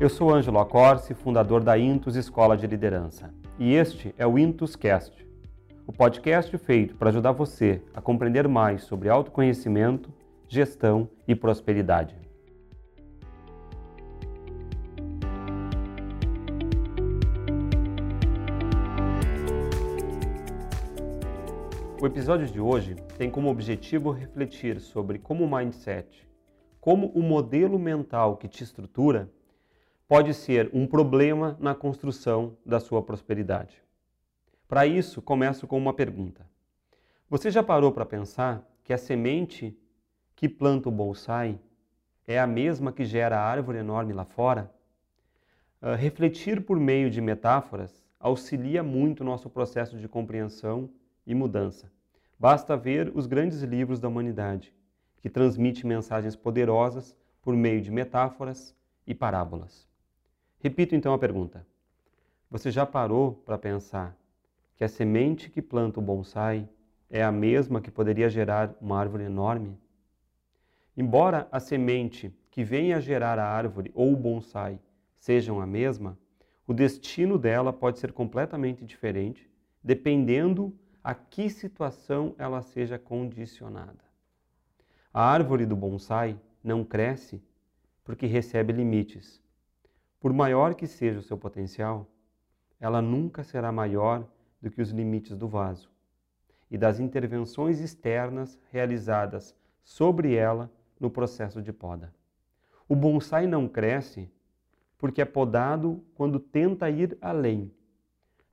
Eu sou Ângelo Acorce, fundador da Intus Escola de Liderança, e este é o Intus Cast, o podcast feito para ajudar você a compreender mais sobre autoconhecimento, gestão e prosperidade. O episódio de hoje tem como objetivo refletir sobre como o mindset, como o modelo mental que te estrutura, pode ser um problema na construção da sua prosperidade. Para isso, começo com uma pergunta. Você já parou para pensar que a semente que planta o bonsai é a mesma que gera a árvore enorme lá fora? Uh, refletir por meio de metáforas auxilia muito o nosso processo de compreensão e mudança. Basta ver os grandes livros da humanidade, que transmite mensagens poderosas por meio de metáforas e parábolas. Repito então a pergunta: Você já parou para pensar que a semente que planta o bonsai é a mesma que poderia gerar uma árvore enorme? Embora a semente que venha a gerar a árvore ou o bonsai sejam a mesma, o destino dela pode ser completamente diferente, dependendo a que situação ela seja condicionada. A árvore do bonsai não cresce porque recebe limites. Por maior que seja o seu potencial, ela nunca será maior do que os limites do vaso e das intervenções externas realizadas sobre ela no processo de poda. O bonsai não cresce porque é podado quando tenta ir além.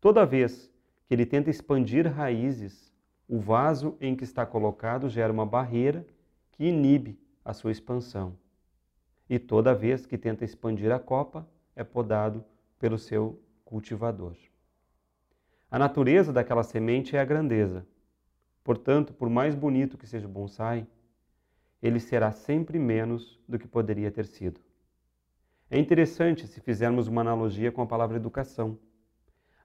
Toda vez que ele tenta expandir raízes, o vaso em que está colocado gera uma barreira que inibe a sua expansão. E toda vez que tenta expandir a copa, é podado pelo seu cultivador. A natureza daquela semente é a grandeza. Portanto, por mais bonito que seja o bonsai, ele será sempre menos do que poderia ter sido. É interessante se fizermos uma analogia com a palavra educação.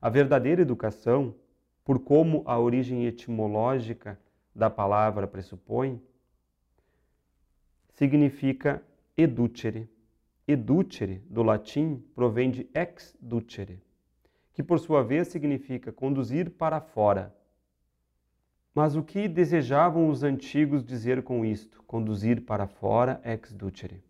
A verdadeira educação, por como a origem etimológica da palavra pressupõe, significa educere. Educere, do latim, provém de ex ducere, que por sua vez significa conduzir para fora. Mas o que desejavam os antigos dizer com isto, conduzir para fora ex ducere?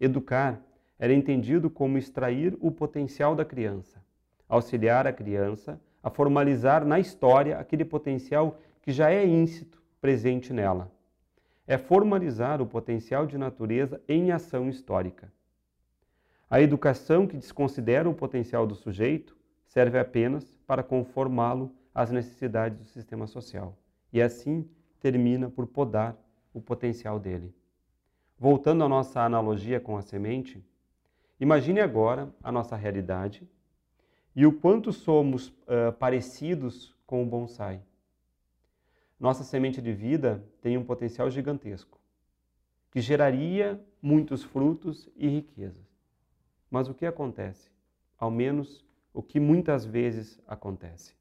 Educar era entendido como extrair o potencial da criança, auxiliar a criança a formalizar na história aquele potencial que já é íncito presente nela. É formalizar o potencial de natureza em ação histórica. A educação que desconsidera o potencial do sujeito serve apenas para conformá-lo às necessidades do sistema social e assim termina por podar o potencial dele. Voltando à nossa analogia com a semente, imagine agora a nossa realidade e o quanto somos uh, parecidos com o bonsai. Nossa semente de vida tem um potencial gigantesco, que geraria muitos frutos e riquezas. Mas o que acontece? Ao menos o que muitas vezes acontece.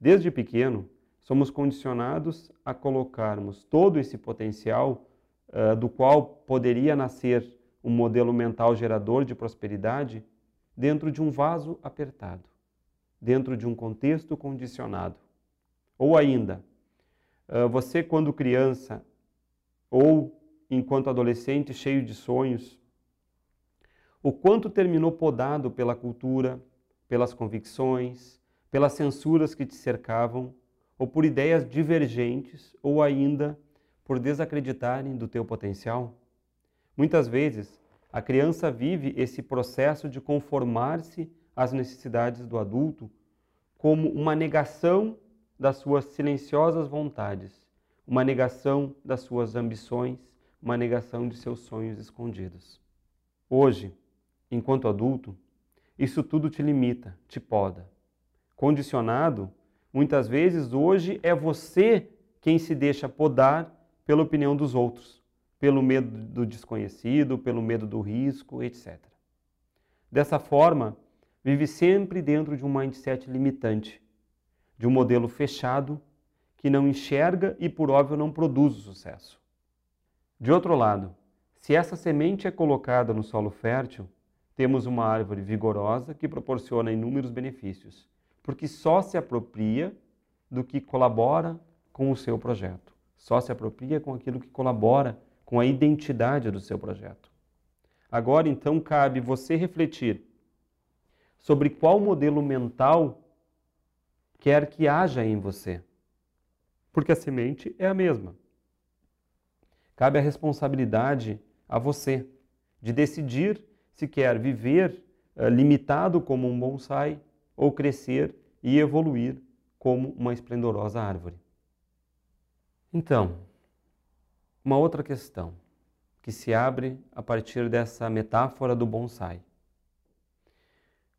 Desde pequeno, somos condicionados a colocarmos todo esse potencial uh, do qual poderia nascer um modelo mental gerador de prosperidade dentro de um vaso apertado, dentro de um contexto condicionado. Ou ainda, você, quando criança ou enquanto adolescente cheio de sonhos, o quanto terminou podado pela cultura, pelas convicções, pelas censuras que te cercavam, ou por ideias divergentes, ou ainda por desacreditarem do teu potencial? Muitas vezes, a criança vive esse processo de conformar-se às necessidades do adulto como uma negação das suas silenciosas vontades, uma negação das suas ambições, uma negação de seus sonhos escondidos. Hoje, enquanto adulto, isso tudo te limita, te poda. Condicionado, muitas vezes hoje é você quem se deixa podar pela opinião dos outros pelo medo do desconhecido, pelo medo do risco, etc. Dessa forma, vive sempre dentro de um mindset limitante, de um modelo fechado que não enxerga e, por óbvio, não produz o sucesso. De outro lado, se essa semente é colocada no solo fértil, temos uma árvore vigorosa que proporciona inúmeros benefícios, porque só se apropria do que colabora com o seu projeto, só se apropria com aquilo que colabora com a identidade do seu projeto. Agora, então, cabe você refletir sobre qual modelo mental quer que haja em você, porque a semente é a mesma. Cabe a responsabilidade a você de decidir se quer viver uh, limitado como um bonsai ou crescer e evoluir como uma esplendorosa árvore. Então, uma outra questão que se abre a partir dessa metáfora do bonsai.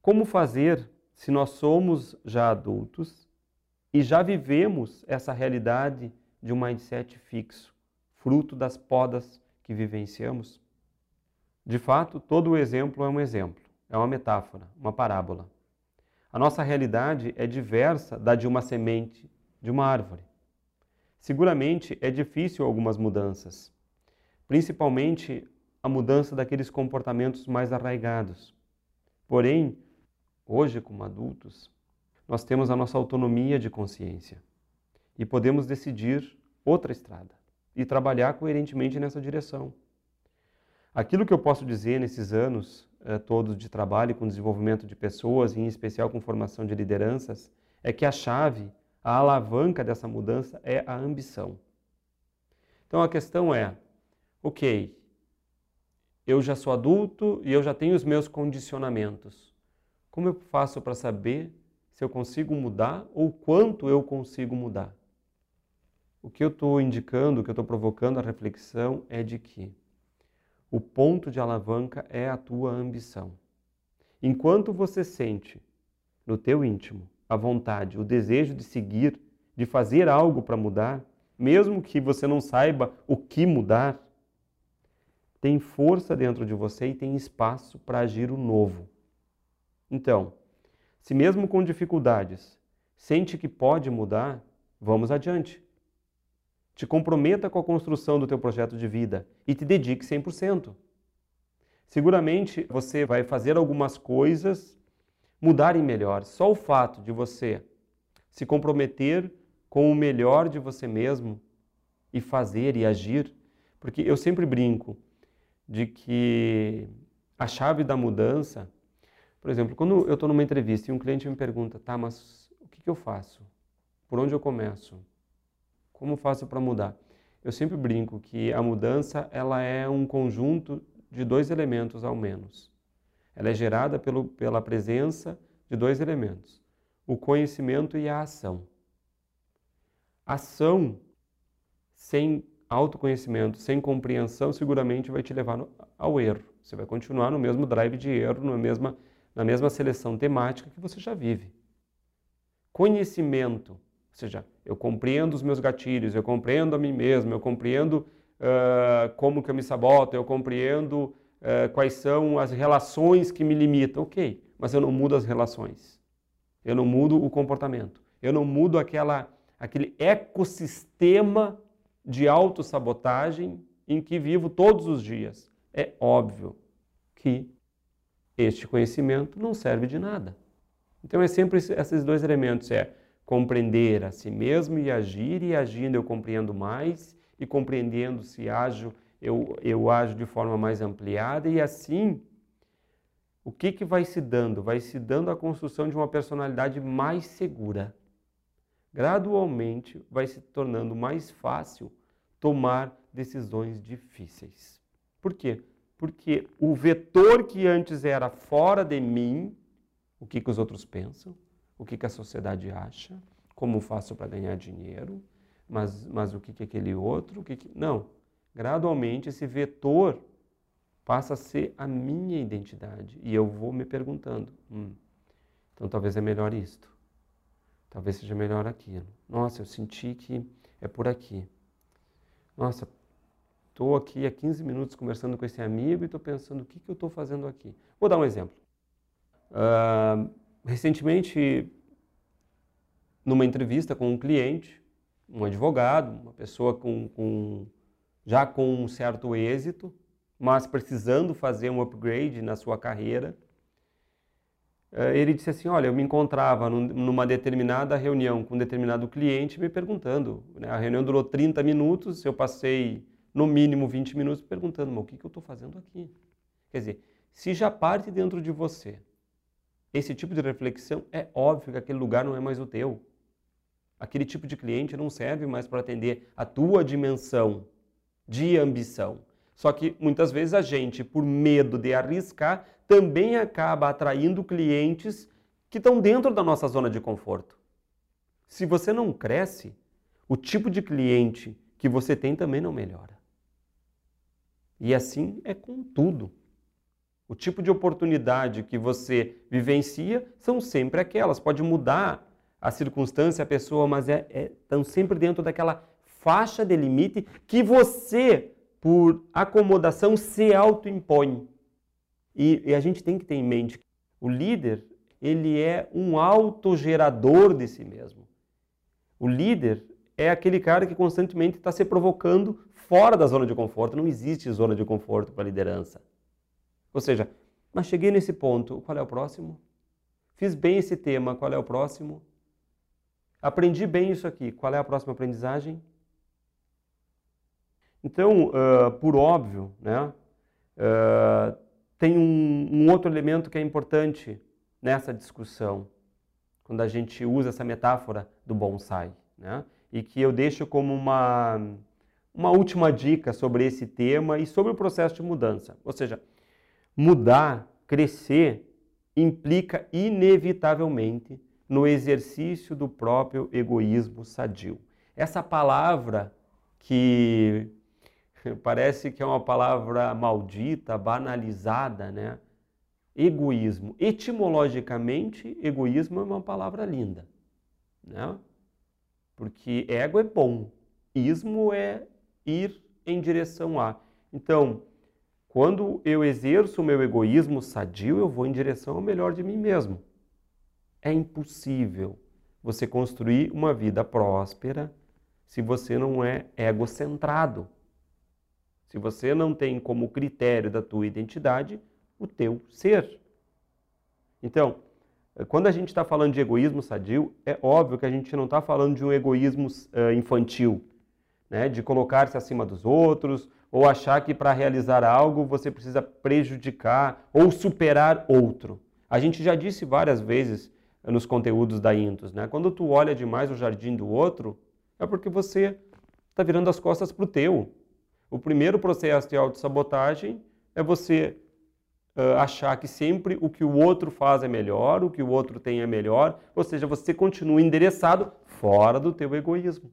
Como fazer se nós somos já adultos e já vivemos essa realidade de um mindset fixo, fruto das podas que vivenciamos? De fato, todo exemplo é um exemplo, é uma metáfora, uma parábola. A nossa realidade é diversa da de uma semente de uma árvore. Seguramente é difícil algumas mudanças, principalmente a mudança daqueles comportamentos mais arraigados. Porém, hoje, como adultos, nós temos a nossa autonomia de consciência e podemos decidir outra estrada e trabalhar coerentemente nessa direção. Aquilo que eu posso dizer nesses anos eh, todos de trabalho com desenvolvimento de pessoas, em especial com formação de lideranças, é que a chave, a alavanca dessa mudança é a ambição. Então a questão é: ok, eu já sou adulto e eu já tenho os meus condicionamentos. Como eu faço para saber se eu consigo mudar ou quanto eu consigo mudar? O que eu estou indicando, o que eu estou provocando a reflexão é de que o ponto de alavanca é a tua ambição. Enquanto você sente no teu íntimo a vontade, o desejo de seguir, de fazer algo para mudar, mesmo que você não saiba o que mudar, tem força dentro de você e tem espaço para agir o novo. Então, se mesmo com dificuldades sente que pode mudar, vamos adiante. Te comprometa com a construção do teu projeto de vida e te dedique 100%. Seguramente você vai fazer algumas coisas mudarem melhor. Só o fato de você se comprometer com o melhor de você mesmo e fazer e agir, porque eu sempre brinco de que a chave da mudança, por exemplo, quando eu estou numa entrevista e um cliente me pergunta, tá, mas o que, que eu faço? Por onde eu começo? Como faço para mudar? Eu sempre brinco que a mudança ela é um conjunto de dois elementos ao menos. Ela é gerada pelo, pela presença de dois elementos: o conhecimento e a ação. Ação sem autoconhecimento, sem compreensão, seguramente vai te levar no, ao erro. Você vai continuar no mesmo drive de erro, na mesma, na mesma seleção temática que você já vive. Conhecimento ou seja, eu compreendo os meus gatilhos, eu compreendo a mim mesmo, eu compreendo uh, como que eu me saboto, eu compreendo uh, quais são as relações que me limitam. Ok, mas eu não mudo as relações. Eu não mudo o comportamento. Eu não mudo aquela, aquele ecossistema de autossabotagem em que vivo todos os dias. É óbvio que este conhecimento não serve de nada. Então é sempre esses dois elementos, é compreender a si mesmo e agir, e agindo eu compreendo mais, e compreendendo se ajo, eu, eu ajo de forma mais ampliada, e assim, o que, que vai se dando? Vai se dando a construção de uma personalidade mais segura. Gradualmente vai se tornando mais fácil tomar decisões difíceis. Por quê? Porque o vetor que antes era fora de mim, o que, que os outros pensam, o que, que a sociedade acha, como faço para ganhar dinheiro, mas, mas o que, que aquele outro, o que, que... Não. Gradualmente esse vetor passa a ser a minha identidade e eu vou me perguntando, hum, então talvez é melhor isto, talvez seja melhor aquilo. Nossa, eu senti que é por aqui. Nossa, estou aqui há 15 minutos conversando com esse amigo e estou pensando o que, que eu estou fazendo aqui. Vou dar um exemplo. Uh, recentemente, numa entrevista com um cliente, um advogado, uma pessoa com, com já com um certo êxito, mas precisando fazer um upgrade na sua carreira, eh, ele disse assim: Olha, eu me encontrava numa determinada reunião com um determinado cliente me perguntando. Né? A reunião durou 30 minutos, eu passei no mínimo 20 minutos perguntando: Mas o que, que eu estou fazendo aqui? Quer dizer, se já parte dentro de você esse tipo de reflexão, é óbvio que aquele lugar não é mais o teu. Aquele tipo de cliente não serve mais para atender a tua dimensão de ambição. Só que muitas vezes a gente, por medo de arriscar, também acaba atraindo clientes que estão dentro da nossa zona de conforto. Se você não cresce, o tipo de cliente que você tem também não melhora. E assim é com tudo. O tipo de oportunidade que você vivencia são sempre aquelas. Pode mudar a circunstância, a pessoa, mas é, é, estão sempre dentro daquela faixa de limite que você por acomodação, se autoimpõe. E, e a gente tem que ter em mente que o líder, ele é um autogerador de si mesmo. O líder é aquele cara que constantemente está se provocando fora da zona de conforto. Não existe zona de conforto para liderança. Ou seja, mas cheguei nesse ponto, qual é o próximo? Fiz bem esse tema, qual é o próximo? Aprendi bem isso aqui, qual é a próxima aprendizagem? Então, uh, por óbvio, né, uh, tem um, um, outro elemento que é importante nessa discussão, quando a gente usa essa metáfora do bonsai, né, e que eu deixo como uma, uma última dica sobre esse tema e sobre o processo de mudança. Ou seja, mudar, crescer, implica inevitavelmente no exercício do próprio egoísmo sadio. Essa palavra que parece que é uma palavra maldita, banalizada, né? Egoísmo. Etimologicamente, egoísmo é uma palavra linda, né? Porque ego é bom, ismo é ir em direção a. Então, quando eu exerço o meu egoísmo sadio, eu vou em direção ao melhor de mim mesmo. É impossível você construir uma vida próspera se você não é egocentrado se você não tem como critério da tua identidade o teu ser. Então, quando a gente está falando de egoísmo sadio, é óbvio que a gente não está falando de um egoísmo infantil, né? de colocar-se acima dos outros, ou achar que para realizar algo você precisa prejudicar ou superar outro. A gente já disse várias vezes nos conteúdos da Intus, né? quando tu olha demais o jardim do outro, é porque você está virando as costas para o teu. O primeiro processo de autossabotagem é você uh, achar que sempre o que o outro faz é melhor, o que o outro tem é melhor, ou seja, você continua endereçado fora do teu egoísmo.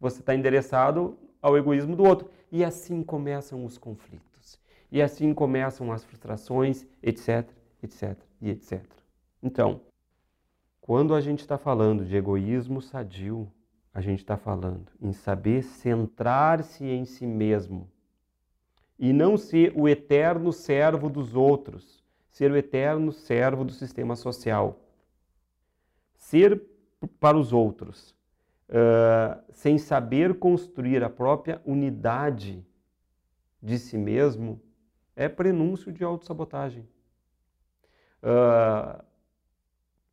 Você está endereçado ao egoísmo do outro. E assim começam os conflitos. E assim começam as frustrações, etc, etc e etc. Então, quando a gente está falando de egoísmo sadio, a gente está falando em saber centrar-se em si mesmo e não ser o eterno servo dos outros, ser o eterno servo do sistema social. Ser para os outros, sem saber construir a própria unidade de si mesmo, é prenúncio de autossabotagem. Uh,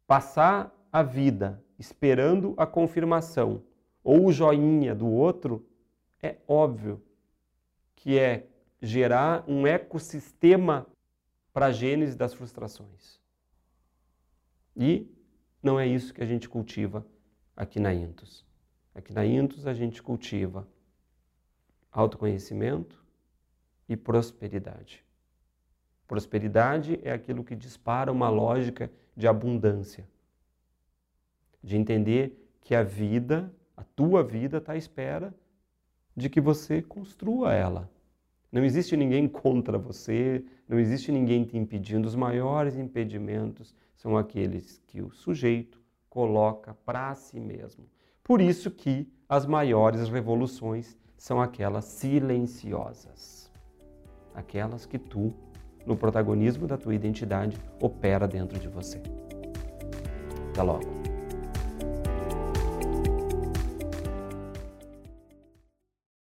passar a vida esperando a confirmação ou o joinha do outro, é óbvio que é gerar um ecossistema para a gênese das frustrações. E não é isso que a gente cultiva aqui na Intus. Aqui na Intus a gente cultiva autoconhecimento e prosperidade. Prosperidade é aquilo que dispara uma lógica de abundância de entender que a vida, a tua vida, está à espera de que você construa ela. Não existe ninguém contra você, não existe ninguém te impedindo. Os maiores impedimentos são aqueles que o sujeito coloca para si mesmo. Por isso que as maiores revoluções são aquelas silenciosas. Aquelas que tu, no protagonismo da tua identidade, opera dentro de você. Até logo.